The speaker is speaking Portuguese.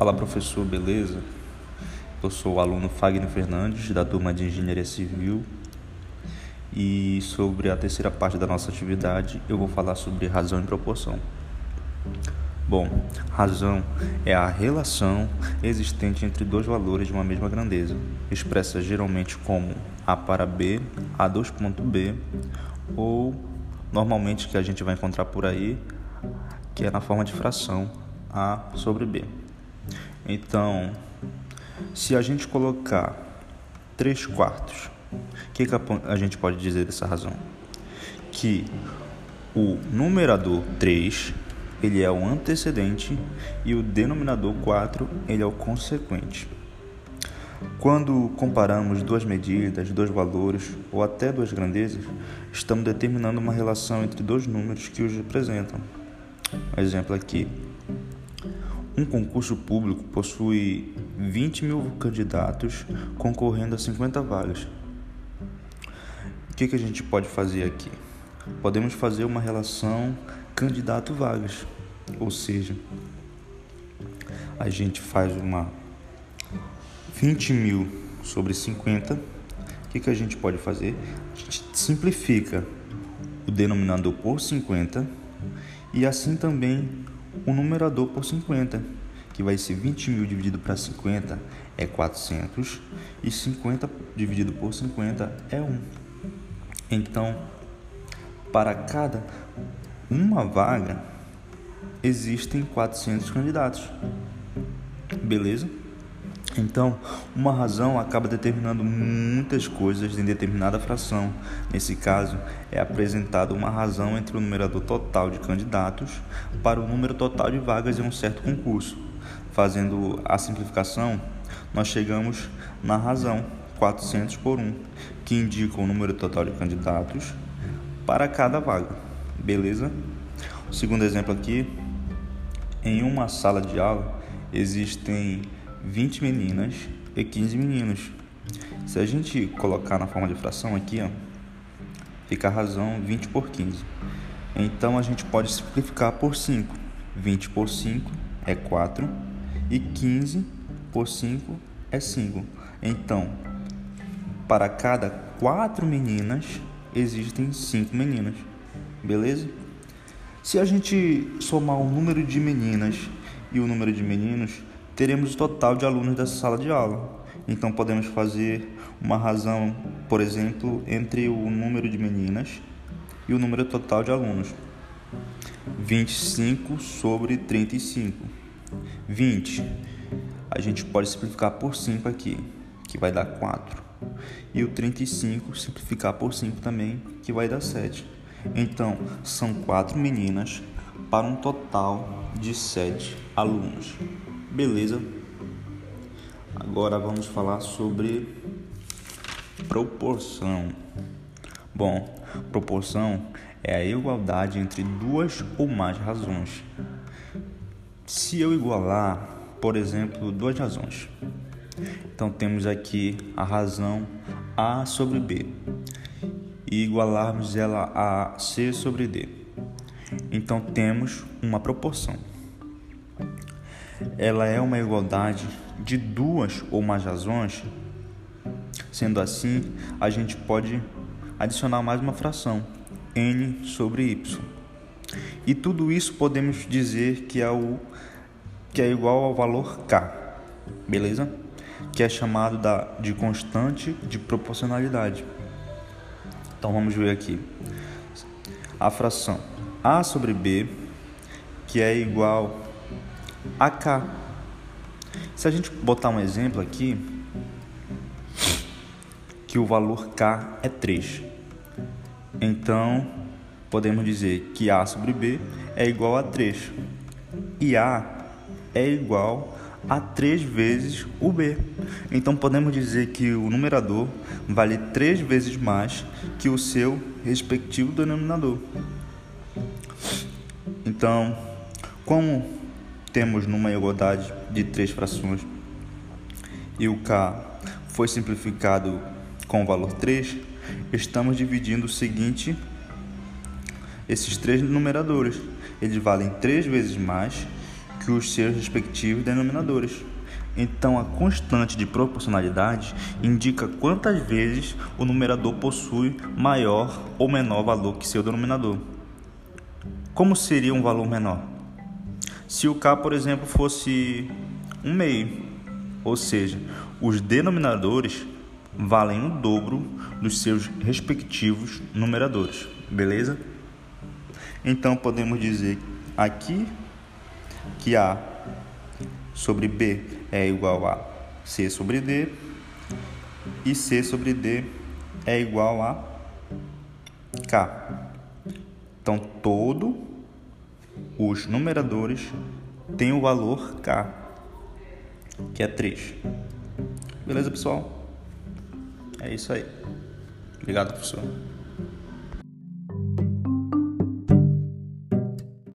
Fala professor, beleza? Eu sou o aluno Fagner Fernandes, da turma de Engenharia Civil. E sobre a terceira parte da nossa atividade, eu vou falar sobre razão e proporção. Bom, razão é a relação existente entre dois valores de uma mesma grandeza, expressa geralmente como A para B, A2.B, ou normalmente que a gente vai encontrar por aí, que é na forma de fração A sobre B. Então, se a gente colocar 3 quartos, o que, que a gente pode dizer dessa razão? Que o numerador 3 ele é o antecedente e o denominador 4 ele é o consequente. Quando comparamos duas medidas, dois valores ou até duas grandezas, estamos determinando uma relação entre dois números que os representam. Um exemplo aqui: um concurso público possui 20 mil candidatos concorrendo a 50 vagas. O que, que a gente pode fazer aqui? Podemos fazer uma relação candidato-vagas, ou seja, a gente faz uma 20 mil sobre 50. O que, que a gente pode fazer? A gente simplifica o denominador por 50 e assim também o numerador por 50, que vai ser 20 mil dividido para 50 é 400 e 50 dividido por 50 é 1. Então, para cada uma vaga, existem 400 candidatos. Beleza? Então, uma razão acaba determinando muitas coisas em determinada fração. Nesse caso, é apresentada uma razão entre o numerador total de candidatos para o número total de vagas em um certo concurso. Fazendo a simplificação, nós chegamos na razão 400 por 1, que indica o número total de candidatos para cada vaga. Beleza? O segundo exemplo aqui, em uma sala de aula existem 20 meninas e 15 meninos. Se a gente colocar na forma de fração aqui, ó, fica a razão 20 por 15. Então a gente pode simplificar por 5. 20 por 5 é 4 e 15 por 5 é 5. Então, para cada 4 meninas existem 5 meninas. Beleza? Se a gente somar o número de meninas e o número de meninos, teremos o total de alunos dessa sala de aula. Então podemos fazer uma razão, por exemplo, entre o número de meninas e o número total de alunos. 25 sobre 35. 20. A gente pode simplificar por 5 aqui, que vai dar 4. E o 35 simplificar por 5 também, que vai dar 7. Então, são 4 meninas para um total de 7 alunos. Beleza? Agora vamos falar sobre proporção. Bom, proporção é a igualdade entre duas ou mais razões. Se eu igualar, por exemplo, duas razões, então temos aqui a razão A sobre B e igualarmos ela a C sobre D. Então temos uma proporção ela é uma igualdade de duas ou mais razões. Sendo assim, a gente pode adicionar mais uma fração, n sobre y. E tudo isso podemos dizer que é, o, que é igual ao valor k, beleza? Que é chamado da, de constante de proporcionalidade. Então vamos ver aqui. A fração a sobre b, que é igual AK. Se a gente botar um exemplo aqui, que o valor K é 3. Então, podemos dizer que A sobre B é igual a 3. E A é igual a 3 vezes o B. Então, podemos dizer que o numerador vale 3 vezes mais que o seu respectivo denominador. Então, como temos numa igualdade de três frações e o k foi simplificado com o valor 3, estamos dividindo o seguinte esses três numeradores. Eles valem três vezes mais que os seus respectivos denominadores. Então, a constante de proporcionalidade indica quantas vezes o numerador possui maior ou menor valor que seu denominador. Como seria um valor menor? Se o k, por exemplo, fosse um meio, ou seja, os denominadores valem o dobro dos seus respectivos numeradores, beleza? Então podemos dizer aqui que A sobre B é igual a C sobre D e C sobre D é igual a K. Então todo os numeradores têm o valor K, que é 3. Beleza, pessoal? É isso aí. Obrigado, professor.